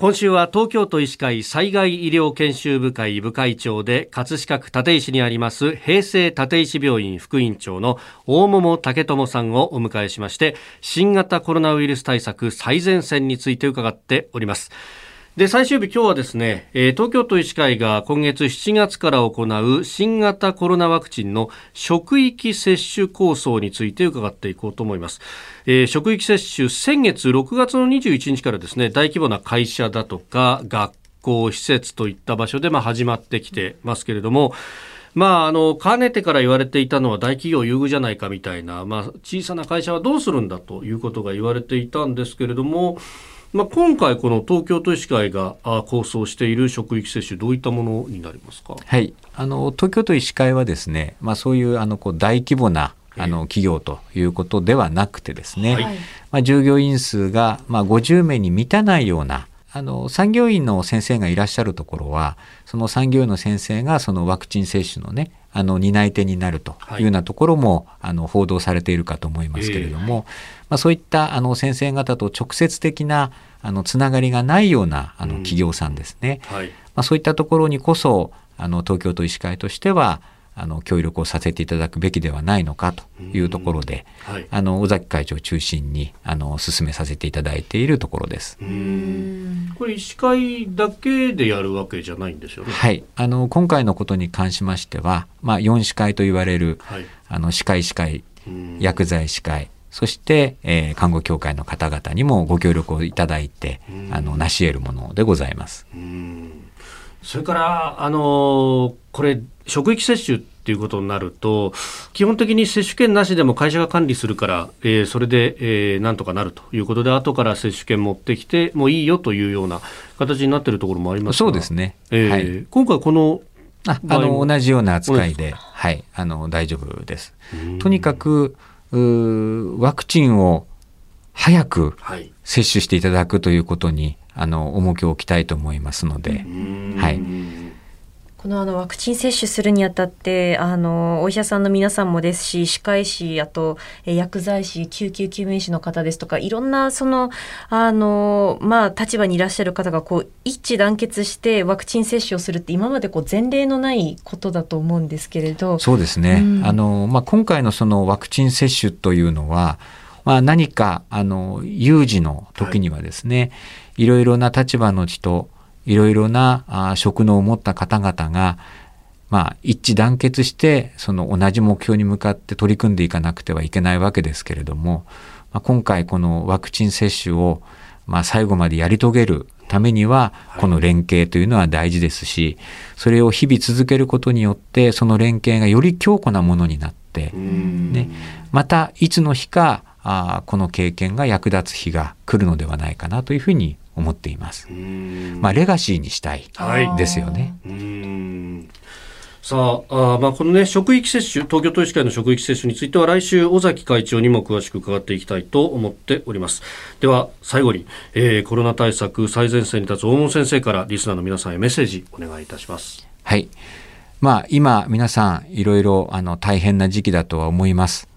今週は東京都医師会災害医療研修部会部会長で葛飾区立石にあります平成立石病院副院長の大桃武智さんをお迎えしまして新型コロナウイルス対策最前線について伺っております。で最終日今日はですね、えー、東京都医師会が今月7月から行う新型コロナワクチンの職域接種構想について伺っていこうと思います、えー、職域接種先月6月の21日からですね大規模な会社だとか学校施設といった場所でまあ始まってきてますけれどもまあ、あの、かねてから言われていたのは大企業優遇じゃないかみたいな、まあ、小さな会社はどうするんだということが言われていたんですけれども、まあ、今回、この東京都医師会が構想している職域接種、どういったものになりますか、はい、あの東京都医師会はですね、まあ、そういうあのこう大規模なあの企業ということではなくてですね、はい、まあ、従業員数がまあ50名に満たないようなあの産業医の先生がいらっしゃるところはその産業医の先生がそのワクチン接種のねあの担い手になるとい。うようなところも、はい、あの報道されているかと思いますけれども、えー、まあ、そういったあの先生方と直接的なあのつながりがないようなあの企業さんですね、うんはい、まあ、そういったところにこそあの東京都医師会としてはあの協力をさせていただくべきではないのかというところで、はい、あの尾崎会長を中心にあの進めさせていただいているところです。これ医師会だけでやるわけじゃないんですよね。はい、あの今回のことに関しましては、まあ4歯科医と言われる、はい、あの歯科医師会、薬剤師会、そして、えー、看護協会の方々にもご協力をいただいて、あの成し得るものでございます。それからあのこれ職域接種っていうことになると基本的に接種券なしでも会社が管理するから、えー、それで、えー、なんとかなるということで後から接種券持ってきてもういいよというような形になっているところもありますそうですね、えー、はい、今回このああの同じような扱いで、はい、あの大丈夫です。とにかくワクチンを早く接種していただくということに、あの重きを置きたいと思いますので、はい、このあのワクチン接種するにあたってあのお医者さんの皆さんもですし歯科医師あと薬剤師救急救命士の方ですとかいろんなそのあの、まあ、立場にいらっしゃる方がこう一致団結してワクチン接種をするって今までこう前例のないことだと思うんですけれどそうですね、うん、あのまあ、今回のそのワクチン接種というのはまあ、何かあの有事の時にはですね、はい、いろいろな立場の人いろいろなあ職能を持った方々が、まあ、一致団結してその同じ目標に向かって取り組んでいかなくてはいけないわけですけれども、まあ、今回このワクチン接種を、まあ、最後までやり遂げるためにはこの連携というのは大事ですしそれを日々続けることによってその連携がより強固なものになって、ね、またいつの日かあこの経験が役立つ日が来るのではないかなというふうに思っています。まあレガシーにしたいですよね。さああ、まあ、このね、職域接種、東京都医師会の職域接種については来週、尾崎会長にも詳しく伺っていきたいと思っております。では、最後に、えー、コロナ対策最前線に立つ大門先生からリスナーの皆さんへメッセージお願いいたします。はい。まあ、今、皆さん、いろいろ、あの、大変な時期だとは思います。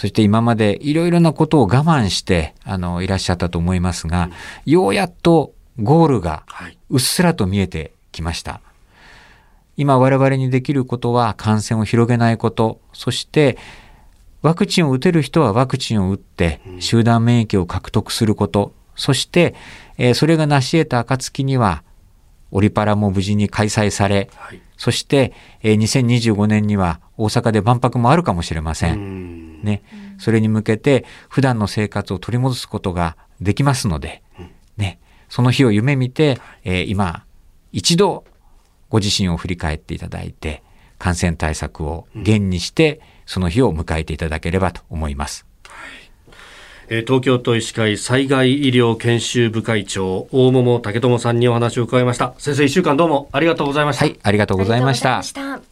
そして今までいろいろなことを我慢してあのいらっしゃったと思いますが、うん、ようやっとゴールがうっすらと見えてきました。はい、今我々にできることは感染を広げないこと、そしてワクチンを打てる人はワクチンを打って集団免疫を獲得すること、そして、えー、それが成し得た暁にはオリパラも無事に開催され、はい、そして、えー、2025年には大阪で万博もあるかもしれません。ね。それに向けて普段の生活を取り戻すことができますので、ね。その日を夢見て、えー、今、一度ご自身を振り返っていただいて、感染対策を厳にして、その日を迎えていただければと思います。東京都医師会災害医療研修部会長大桃武智さんにお話を伺いました。先生一週間どうもありがとうございました。はいありがとうございました